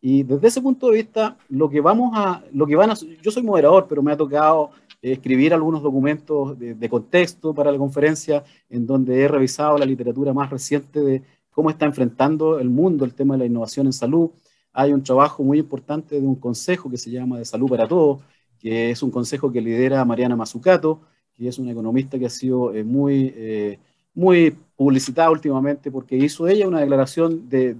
Y desde ese punto de vista, lo que vamos a, lo que van a, yo soy moderador, pero me ha tocado escribir algunos documentos de, de, contexto para la conferencia, en donde he revisado la literatura más reciente de cómo está enfrentando el mundo el tema de la innovación en salud. Hay un trabajo muy importante de un consejo que se llama de Salud para Todos, que es un consejo que lidera Mariana Mazzucato, que es una economista que ha sido eh, muy, eh, muy publicitada últimamente porque hizo ella una declaración de,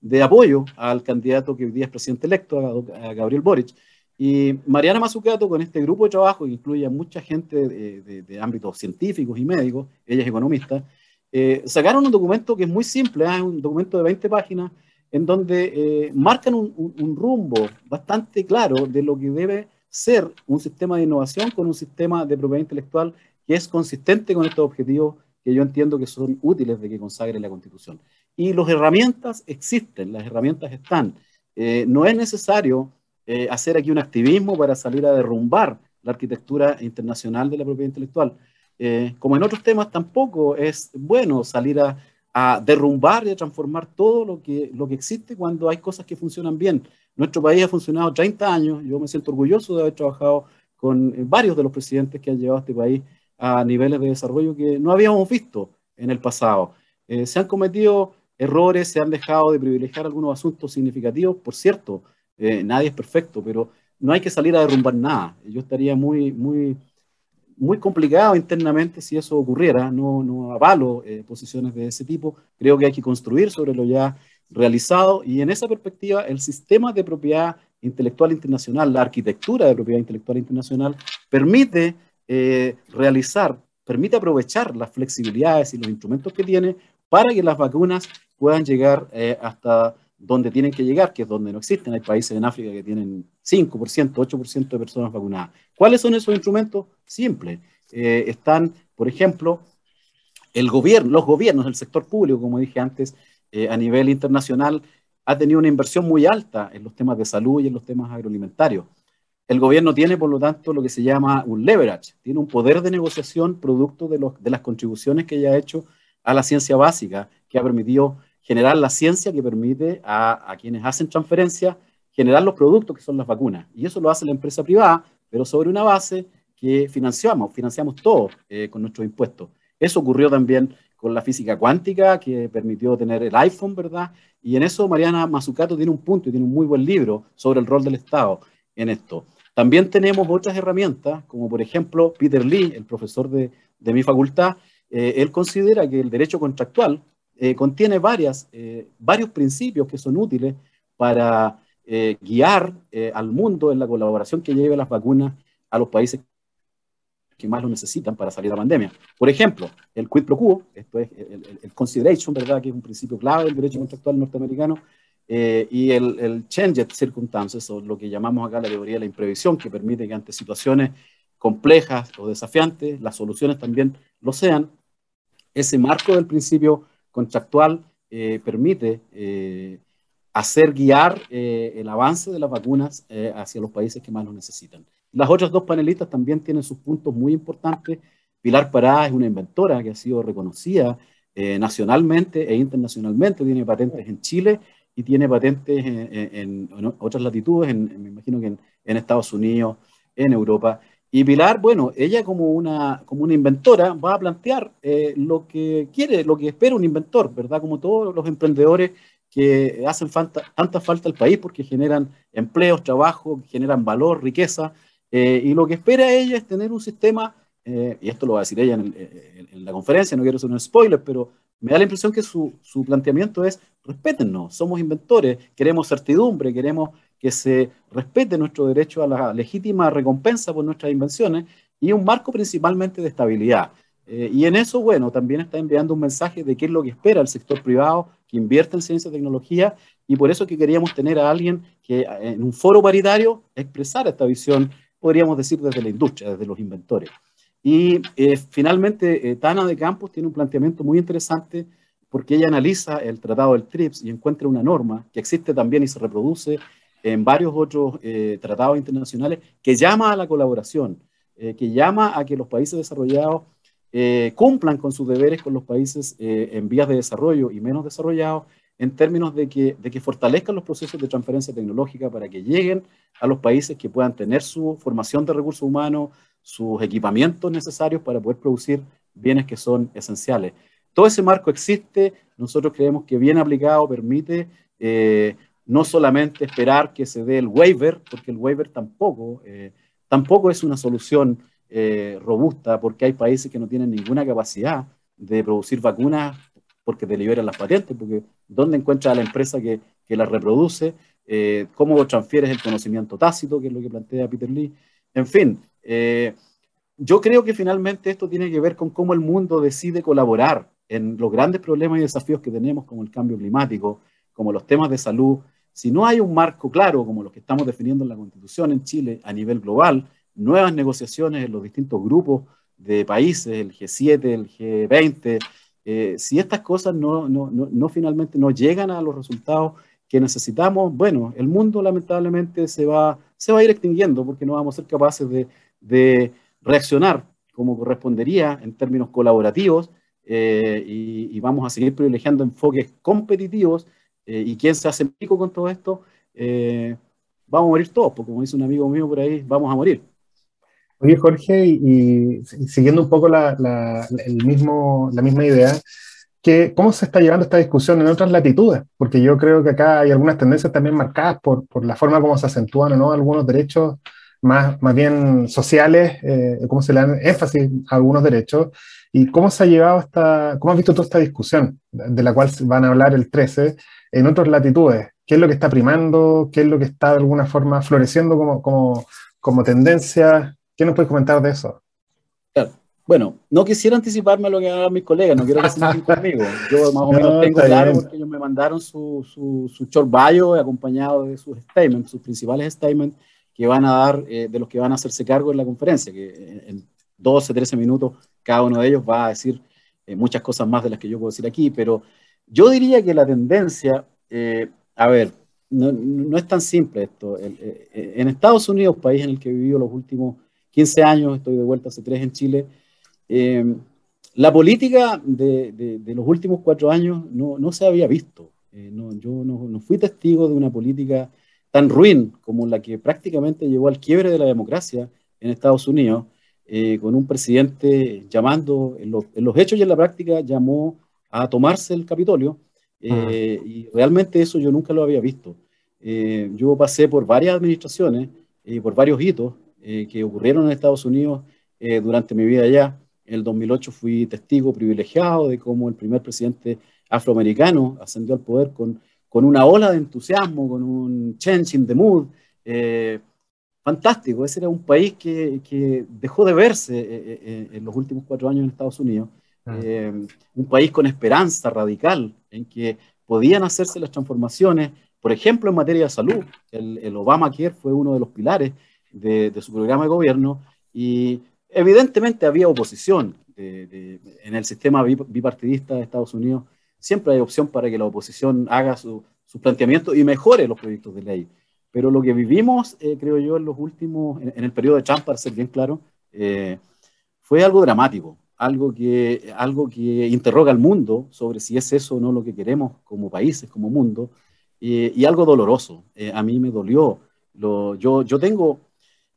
de, apoyo al candidato que hoy día es presidente electo, a, Gabriel Boric. Y Mariana Mazzucato, con este grupo de trabajo, que incluye a mucha gente de, ámbitos científicos y médicos, ella es economista, eh, sacaron un documento que es muy simple, es un documento de 20 páginas, en donde marcan un, un, rumbo bastante claro de lo que debe ser un sistema de innovación con un sistema de propiedad intelectual que es consistente con estos objetivos que yo entiendo que son útiles de que consagre la Constitución. Y las herramientas existen, las herramientas están. Eh, no es necesario eh, hacer aquí un activismo para salir a derrumbar la arquitectura internacional de la propiedad intelectual. Eh, como en otros temas, tampoco es bueno salir a, a, derrumbar y a transformar todo lo que, lo que existe cuando hay cosas que funcionan bien. Nuestro país ha funcionado 30 años, yo me siento orgulloso de haber trabajado con eh, varios de los presidentes que han llevado a este país a niveles de desarrollo que no habíamos visto en el pasado. Eh, se han cometido errores, se han dejado de privilegiar algunos asuntos significativos, por cierto, eh, nadie es perfecto, pero no hay que salir a derrumbar nada. Yo estaría muy, muy, muy complicado internamente si eso ocurriera, no, no avalo posiciones de ese tipo, creo que hay que construir sobre lo ya realizado y en esa perspectiva el sistema de propiedad intelectual internacional, la arquitectura de propiedad intelectual internacional, permite eh, realizar permite aprovechar las flexibilidades y los instrumentos que tiene para que las vacunas puedan llegar eh, hasta donde tienen que llegar, que es donde no existen. Hay países en África que tienen 5%, 8% de personas vacunadas. ¿Cuáles son esos instrumentos? Simples. Eh, están, por ejemplo, el gobierno, los gobiernos, el sector público, como dije antes, a nivel internacional, ha tenido una inversión muy alta en los temas de salud y en los temas agroalimentarios. El gobierno tiene, por lo tanto, lo que se llama un leverage, tiene un poder de negociación producto de, los, las contribuciones que ya ha hecho a la ciencia básica, que ha permitido generar la ciencia que permite a, quienes hacen transferencia generar los productos que son las vacunas. Y eso lo hace la empresa privada, pero sobre una base que financiamos, financiamos todo eh, con nuestros impuestos. Eso ocurrió también con la física cuántica, que permitió tener el iPhone, ¿verdad? Y en eso Mariana Mazzucato tiene un punto y tiene un muy buen libro sobre el rol del Estado en esto. También tenemos otras herramientas, como por ejemplo Peter Lee, el profesor de, mi facultad, eh, él considera que el derecho contractual eh, contiene varias, eh, varios principios que son útiles para guiar al mundo en la colaboración que lleve las vacunas a los países que más lo necesitan para salir de la pandemia. Por ejemplo, el quid pro quo, esto es el, el consideration, ¿verdad? que es un principio clave del derecho contractual norteamericano, eh, y el, el changed circumstances, o lo que llamamos acá la teoría de la imprevisión, que permite que ante situaciones complejas o desafiantes, las soluciones también lo sean. Ese marco del principio contractual eh, permite eh, hacer guiar el avance de las vacunas hacia los países que más lo necesitan. Las otras dos panelistas también tienen sus puntos muy importantes. Pilar Pará es una inventora que ha sido reconocida nacionalmente e internacionalmente, tiene patentes en Chile y tiene patentes en, otras latitudes, me imagino que en, Estados Unidos, en Europa. Y Pilar, bueno, ella como una, como una inventora va a plantear eh, lo que quiere, lo que espera un inventor, ¿verdad? Como todos los emprendedores que hacen tanta falta al país porque generan empleos, trabajo, generan valor, riqueza. Eh, y lo que espera ella es tener un sistema, eh, y esto lo va a decir ella en, en, la conferencia, no quiero ser un spoiler, pero me da la impresión que su, planteamiento es respétennos, somos inventores, queremos certidumbre, queremos que se respete nuestro derecho a la legítima recompensa por nuestras invenciones y un marco principalmente de estabilidad. Eh, y en eso, bueno, también está enviando un mensaje de qué es lo que espera el sector privado que invierte en ciencia y tecnología y por eso que queríamos tener a alguien que eh, en un foro paritario expresara esta visión, podríamos decir, desde la industria, desde los inventores. Y eh, finalmente, Tana de Campos tiene un planteamiento muy interesante porque ella analiza el tratado del TRIPS y encuentra una norma que existe también y se reproduce en varios otros eh, tratados internacionales que llama a la colaboración, eh, que llama a que los países desarrollados eh, cumplan con sus deberes con los países en vías de desarrollo y menos desarrollados en términos de que, de que fortalezcan los procesos de transferencia tecnológica para que lleguen a los países que puedan tener su formación de recursos humanos, sus equipamientos necesarios para poder producir bienes que son esenciales. Todo ese marco existe, nosotros creemos que bien aplicado permite eh, no solamente esperar que se dé el waiver, porque el waiver tampoco, eh, tampoco es una solución eh, robusta, porque hay países que no tienen ninguna capacidad de producir vacunas porque deliberan las patentes, porque ¿dónde encuentra la empresa que, que las reproduce? ¿Cómo transfieres el conocimiento tácito, que es lo que plantea Peter Lee? En fin, yo creo que finalmente esto tiene que ver con cómo el mundo decide colaborar en los grandes problemas y desafíos que tenemos, como el cambio climático, como los temas de salud, si no hay un marco claro, como los que estamos definiendo en la Constitución en Chile a nivel global, nuevas negociaciones en los distintos grupos de países, el G7, el G20, eh, si estas cosas no, no, no, finalmente no llegan a los resultados que necesitamos, bueno, el mundo lamentablemente se va, se va a ir extinguiendo porque no vamos a ser capaces de, de reaccionar como correspondería en términos colaborativos eh, y, vamos a seguir privilegiando enfoques competitivos eh, y quién se hace pico con todo esto, eh, vamos a morir todos, porque como dice un amigo mío por ahí, vamos a morir.
Oye, Jorge, y, siguiendo un poco la, el mismo, la misma idea, que, ¿cómo se está llevando esta discusión en otras latitudes? Porque yo creo que acá hay algunas tendencias también marcadas por, por la forma como se acentúan o no algunos derechos más, más bien sociales, eh, cómo se le dan énfasis a algunos derechos, y cómo se ha llevado esta, cómo has visto toda esta discusión, de la cual van a hablar el 13, en otras latitudes, qué es lo que está primando, qué es lo que está de alguna forma floreciendo como, como, como tendencia, ¿qué nos puedes comentar de eso?
Bueno, no quisiera anticiparme a lo que hagan mis colegas, no quiero que se metan conmigo. Yo más o menos tengo claro porque ellos me mandaron su, su, su short bio acompañado de sus statements, sus principales statements que van a dar, eh, de los que van a hacerse cargo en la conferencia, que en 12, 13 minutos cada uno de ellos va a decir eh, muchas cosas más de las que yo puedo decir aquí, pero yo diría que la tendencia, eh, a ver, no, no, es tan simple esto. en Estados Unidos, país en el que he vivido los últimos 15 años, estoy de vuelta hace 3 en Chile, eh, la política de, de, los últimos cuatro años no, no se había visto. Eh, no, yo no, no, fui testigo de una política tan ruin como la que prácticamente llevó al quiebre de la democracia en Estados Unidos, eh, con un presidente llamando, en los, en los, hechos y en la práctica, llamó a tomarse el Capitolio. Y realmente eso yo nunca lo había visto. yo pasé por varias administraciones y por varios hitos que ocurrieron en Estados Unidos durante mi vida allá. En el 2008 fui testigo privilegiado de cómo el primer presidente afroamericano ascendió al poder con, con una ola de entusiasmo, con un change in the mood. Eh, fantástico, ese era un país que, que dejó de verse eh, eh, en los últimos cuatro años en Estados Unidos. Ah. un país con esperanza radical en que podían hacerse las transformaciones, por ejemplo, en materia de salud. El, el Obamacare fue uno de los pilares de, de su programa de gobierno y Evidentemente había oposición en el sistema bipartidista de Estados Unidos. Siempre hay opción para que la oposición haga su, su planteamiento y mejore los proyectos de ley. Pero lo que vivimos, eh, creo yo, en los últimos, en, el periodo de Trump, para ser bien claro, eh, fue algo dramático, algo que, algo que interroga al mundo sobre si es eso o no lo que queremos como países, como mundo, y algo doloroso. Eh, a mí me dolió. Lo, yo, yo tengo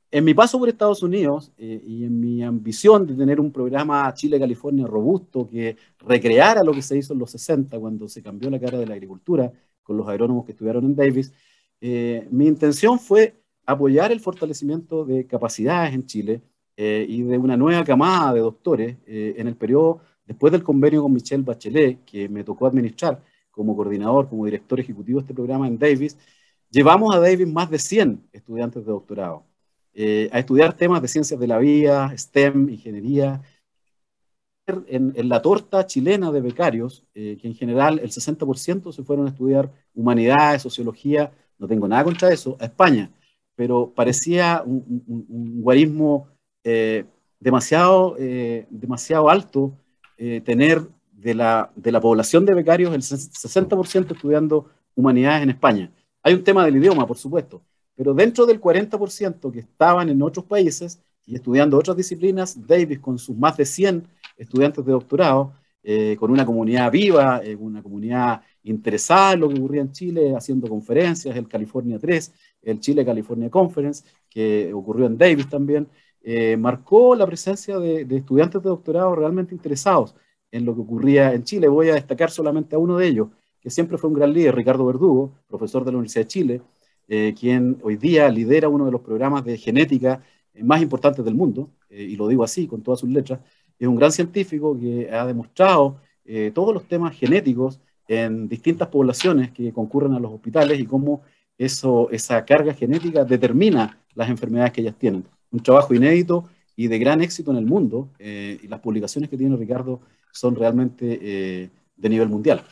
en mi paso por Estados Unidos eh, y en mi ambición de tener un programa Chile-California robusto que recreara lo que se hizo en los 60 cuando se cambió la cara de la agricultura con los agrónomos que estuvieron en Davis, eh, mi intención fue apoyar el fortalecimiento de capacidades en Chile eh, y de una nueva camada de doctores en el periodo después del convenio con Michelle Bachelet, que me tocó administrar como coordinador, como director ejecutivo de este programa en Davis, llevamos a Davis más de 100 estudiantes de doctorado. Eh, a estudiar temas de ciencias de la vida, STEM, ingeniería, en, la torta chilena de becarios, eh, que en general el 60% se fueron a estudiar humanidades, sociología, no tengo nada contra eso, a España, pero parecía un, guarismo eh, demasiado, demasiado alto tener de la, de la población de becarios el 60% estudiando humanidades en España. Hay un tema del idioma, por supuesto, pero dentro del 40% que estaban en otros países y estudiando otras disciplinas, Davis con sus más de 100 estudiantes de doctorado, eh, con una comunidad viva, eh, una comunidad interesada en lo que ocurría en Chile, haciendo conferencias, el California 3, el Chile California Conference, que ocurrió en Davis también, eh, marcó la presencia de, de, estudiantes de doctorado realmente interesados en lo que ocurría en Chile. Voy a destacar solamente a uno de ellos, que siempre fue un gran líder, Ricardo Verdugo, profesor de la Universidad de Chile, eh, quien hoy día lidera uno de los programas de genética más importantes del mundo, eh, y lo digo así, con todas sus letras, es un gran científico que ha demostrado eh, todos los temas genéticos en distintas poblaciones que concurren a los hospitales y cómo eso, esa carga genética determina las enfermedades que ellas tienen. Un trabajo inédito y de gran éxito en el mundo, y las publicaciones que tiene Ricardo son realmente de nivel mundial.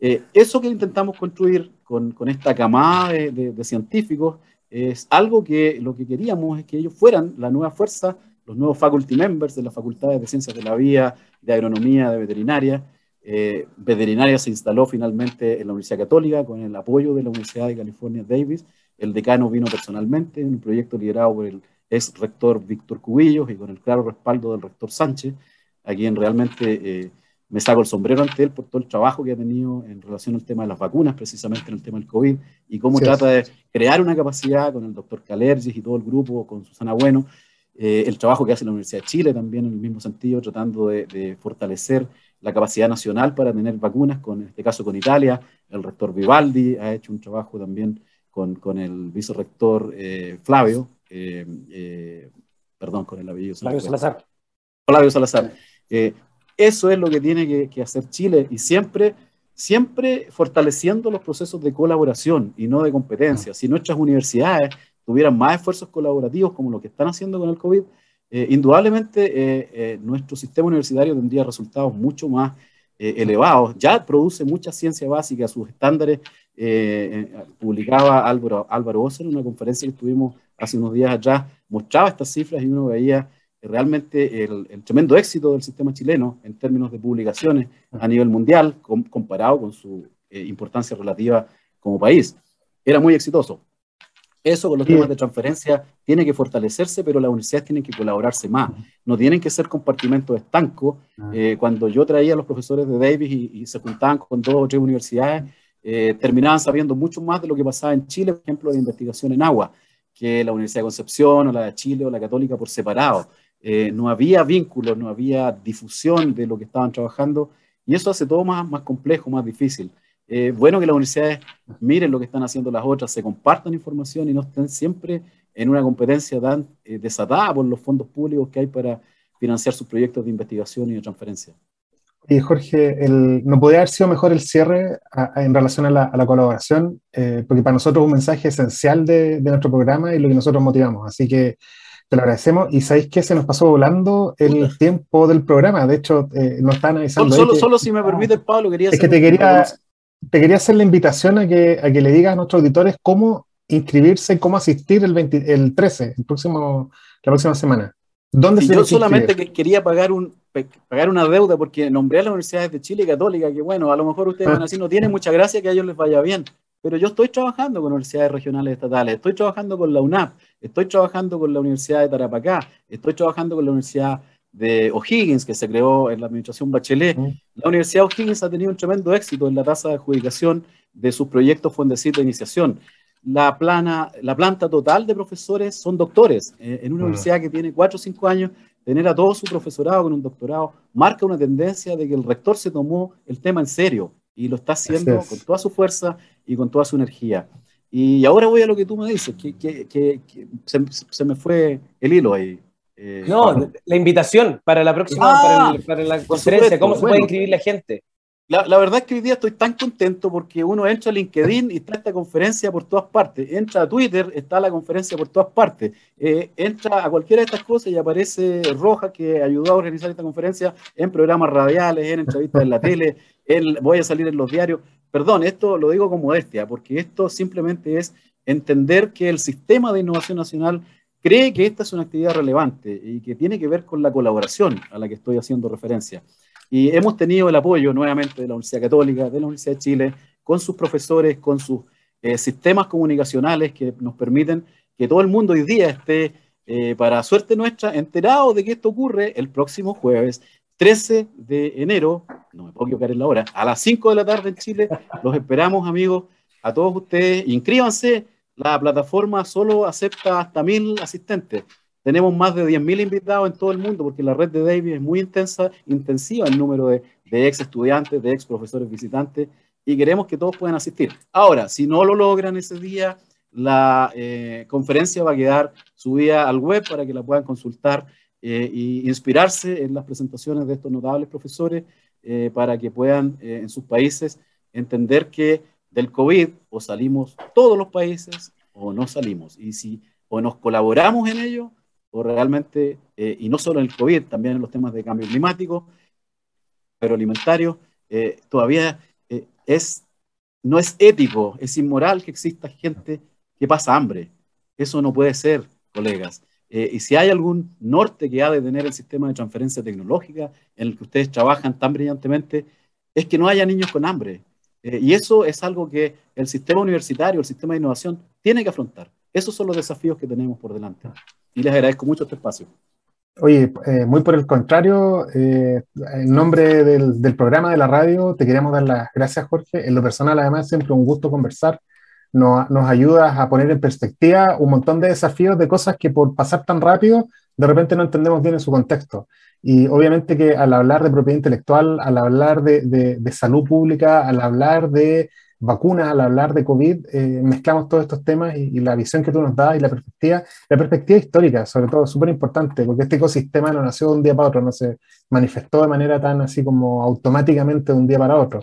Eh, eso que intentamos construir con, esta camada de, científicos es algo que lo que queríamos es que ellos fueran la nueva fuerza, los nuevos faculty members de las facultades de ciencias de la vida, de agronomía, de veterinaria. Eh, veterinaria se instaló finalmente en la Universidad Católica con el apoyo de la Universidad de California Davis. El decano vino personalmente en un proyecto liderado por el ex rector Víctor Cubillos y con el claro respaldo del rector Sánchez, a quien realmente eh, me saco el sombrero ante él por todo el trabajo que ha tenido en relación al tema de las vacunas, precisamente en el tema del COVID, y cómo trata de crear una capacidad con el doctor Calergis y todo el grupo, con Susana Bueno, eh, el trabajo que hace la Universidad de Chile también en el mismo sentido, tratando de, fortalecer la capacidad nacional para tener vacunas, con, en este caso con Italia, el rector Vivaldi ha hecho un trabajo también con, con el vicerrector eh, Flavio, eh, perdón, con el apellido.
Flavio Salazar.
Flavio Salazar. Eso es lo que tiene que, hacer Chile y siempre, siempre fortaleciendo los procesos de colaboración y no de competencia. Si nuestras universidades tuvieran más esfuerzos colaborativos como lo que están haciendo con el COVID, indudablemente nuestro sistema universitario tendría resultados mucho más elevados. Ya produce mucha ciencia básica, sus estándares publicaba Álvaro, Álvaro en una conferencia que tuvimos hace unos días allá, mostraba estas cifras y uno veía realmente el, tremendo éxito del sistema chileno en términos de publicaciones a nivel mundial, comparado con su eh, importancia relativa como país. Era muy exitoso. Eso con los temas de transferencia tiene que fortalecerse, pero las universidades tienen que colaborarse más. No tienen que ser compartimentos estancos. Eh, cuando yo traía a los profesores de Davis y, se juntaban con dos o tres universidades, eh, terminaban sabiendo mucho más de lo que pasaba en Chile, por ejemplo, de investigación en agua, que la Universidad de Concepción o la de Chile o la Católica por separado. Eh, no había vínculos, no había difusión de lo que estaban trabajando y eso hace todo más, más complejo, más difícil. Eh, bueno que las universidades miren lo que están haciendo las otras, se compartan información y no estén siempre en una competencia tan eh, desatada por los fondos públicos que hay para financiar sus proyectos de investigación y de transferencia.
Y Jorge, ¿no podría haber sido mejor el cierre en relación a la, colaboración? porque para nosotros es un mensaje esencial de, nuestro programa y lo que nosotros motivamos. Así que te lo agradecemos. Y sabéis que se nos pasó volando el tiempo del programa. De hecho, eh, nos están avisando.
Solo, solo, si me permite, Pablo, quería
Es que te quería, te quería hacer la invitación a que, a que le digas a nuestros auditores cómo inscribirse, cómo asistir el, el 13, el próximo, la próxima semana.
¿Dónde se yo solamente que quería pagar un pagar una deuda porque nombré a las universidades de Chile Católica, que bueno, a lo mejor ustedes van así, no tienen mucha gracia que a ellos les vaya bien, pero yo estoy trabajando con universidades regionales estatales, estoy trabajando con la UNAP, estoy trabajando con la Universidad de Tarapacá, estoy trabajando con la Universidad de O'Higgins, que se creó en la administración Bachelet. La Universidad O'Higgins ha tenido un tremendo éxito en la tasa de adjudicación de sus proyectos Fuendecito de iniciación. La, plana, la planta total de profesores son doctores. Eh, en una universidad que tiene 4 o 5 años, tener a todo su profesorado con un doctorado marca una tendencia de que el rector se tomó el tema en serio y lo está haciendo con toda su fuerza y con toda su energía. Y ahora voy a lo que tú me dices, que, que, que, se, me fue el hilo ahí.
Eh, no, la invitación para la próxima, ah, para, la conferencia, ¿cómo se puede inscribir la gente?
La, la, verdad es que hoy día estoy tan contento porque uno entra a LinkedIn y está esta conferencia por todas partes. Entra a Twitter, está la conferencia por todas partes. Eh, entra a cualquiera de estas cosas y aparece Roja, que ayudó a organizar esta conferencia en programas radiales, en entrevistas en la tele, voy a salir en los diarios. Perdón, esto lo digo con modestia, porque esto simplemente es entender que el sistema de innovación nacional cree que esta es una actividad relevante y que tiene que ver con la colaboración a la que estoy haciendo referencia. Y hemos tenido el apoyo nuevamente de la Universidad Católica, de la Universidad de Chile, con sus profesores, con sus eh, sistemas comunicacionales que nos permiten que todo el mundo hoy día esté, eh, para suerte nuestra, enterado de que esto ocurre el próximo jueves 13 de enero, no me puedo equivocar en la hora, a las 5 de la tarde en Chile. Los esperamos, amigos, a todos ustedes. Inscríbanse, la plataforma solo acepta hasta mil asistentes. Tenemos más de 10.000 invitados en todo el mundo porque la red de David es muy intensa, intensiva el número de, ex estudiantes, de ex profesores visitantes y queremos que todos puedan asistir. Ahora, si no lo logran ese día, la eh, conferencia va a quedar subida al web para que la puedan consultar eh, y inspirarse en las presentaciones de estos notables profesores eh, para que puedan eh, en sus países entender que del COVID o salimos todos los países o no salimos. Y si o nos colaboramos en ello o realmente, y no solo en el COVID, también en los temas de cambio climático, pero alimentario, todavía es, no es ético, es inmoral que exista gente que pasa hambre. Eso no puede ser, colegas. Eh, y si hay algún norte que ha de tener el sistema de transferencia tecnológica en el que ustedes trabajan tan brillantemente, es que no haya niños con hambre. Eh, y eso es algo que el sistema universitario, el sistema de innovación, tiene que afrontar. Esos son los desafíos que tenemos por delante. Y les agradezco mucho este espacio.
Oye, eh, muy por el contrario, en nombre del, del, programa de la radio, te queremos dar las gracias, Jorge. En lo personal, además, siempre un gusto conversar nos, ayudas a poner en perspectiva un montón de desafíos, de cosas que por pasar tan rápido, de repente no entendemos bien en su contexto. Y obviamente que al hablar de propiedad intelectual, al hablar de, de, salud pública, al hablar de vacunas, al hablar de COVID, eh, mezclamos todos estos temas y, la visión que tú nos das y la perspectiva, la perspectiva histórica, sobre todo, súper importante, porque este ecosistema no nació de un día para otro, no se manifestó de manera tan así como automáticamente de un día para otro.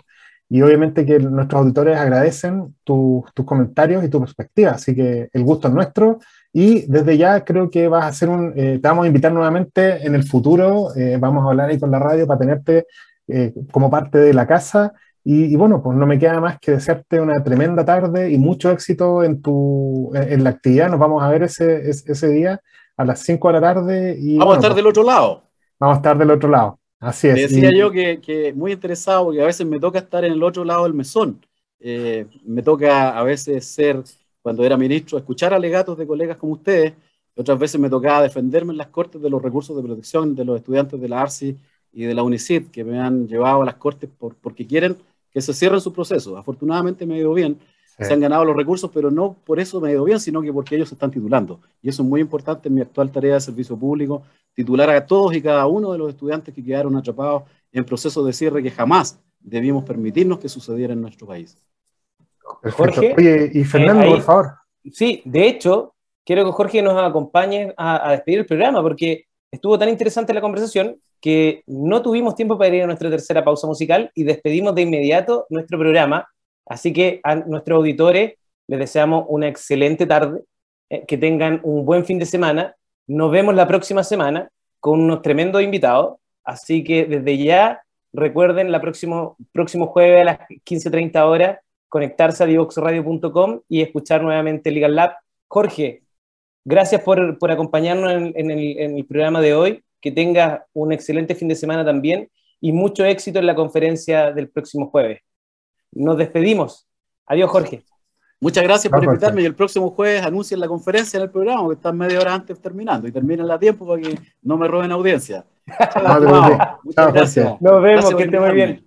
Y obviamente que nuestros auditores agradecen tus comentarios y tu perspectiva, así que el gusto es nuestro y desde ya creo que vas a hacer un, eh, te vamos a invitar nuevamente en el futuro, eh, vamos a hablar ahí con la radio para tenerte eh, como parte de la casa y, bueno, pues no me queda más que desearte una tremenda tarde y mucho éxito en, tu, en, la actividad, nos vamos a ver ese, ese, día a las 5 de la tarde. Y,
vamos a estar pues, del otro lado.
Vamos a estar del otro lado. Así es.
decía yo que, que, muy interesado, porque a veces me toca estar en el otro lado del mesón. Eh, me toca a veces ser, cuando era ministro, escuchar alegatos de colegas como ustedes. Otras veces me tocaba defenderme en las cortes de los recursos de protección de los estudiantes de la ARSI y de la UNICID, que me han llevado a las cortes por, porque quieren que se cierren sus procesos. Afortunadamente me ha ido bien, se han ganado los recursos, pero no por eso me ha ido bien, sino que porque ellos se están titulando. Y eso es muy importante en mi actual tarea de servicio público, titular a todos y cada uno de los estudiantes que quedaron atrapados en procesos de cierre que jamás debimos permitirnos que sucediera en nuestro país.
Jorge. Oye, y Fernando, por favor.
Sí, de hecho, quiero que Jorge nos acompañe a, a, despedir el programa porque estuvo tan interesante la conversación que no tuvimos tiempo para ir a nuestra tercera pausa musical y despedimos de inmediato nuestro programa Así que a nuestros auditores les deseamos una excelente tarde, eh, que tengan un buen fin de semana. Nos vemos la próxima semana con unos tremendos invitados. Así que desde ya recuerden la próximo, próximo jueves a las 15.30 horas conectarse a divoxradio.com y escuchar nuevamente Legal Lab. Jorge, gracias por, por acompañarnos en, en, el, en, el, programa de hoy. Que tengas un excelente fin de semana también y mucho éxito en la conferencia del próximo jueves nos despedimos. Adiós, Jorge.
Muchas gracias por invitarme y el próximo jueves anuncien la conferencia en el programa, que están media hora antes terminando y terminen a tiempo para que no me roben audiencia.
Muchas gracias. Nos vemos, que esté muy bien.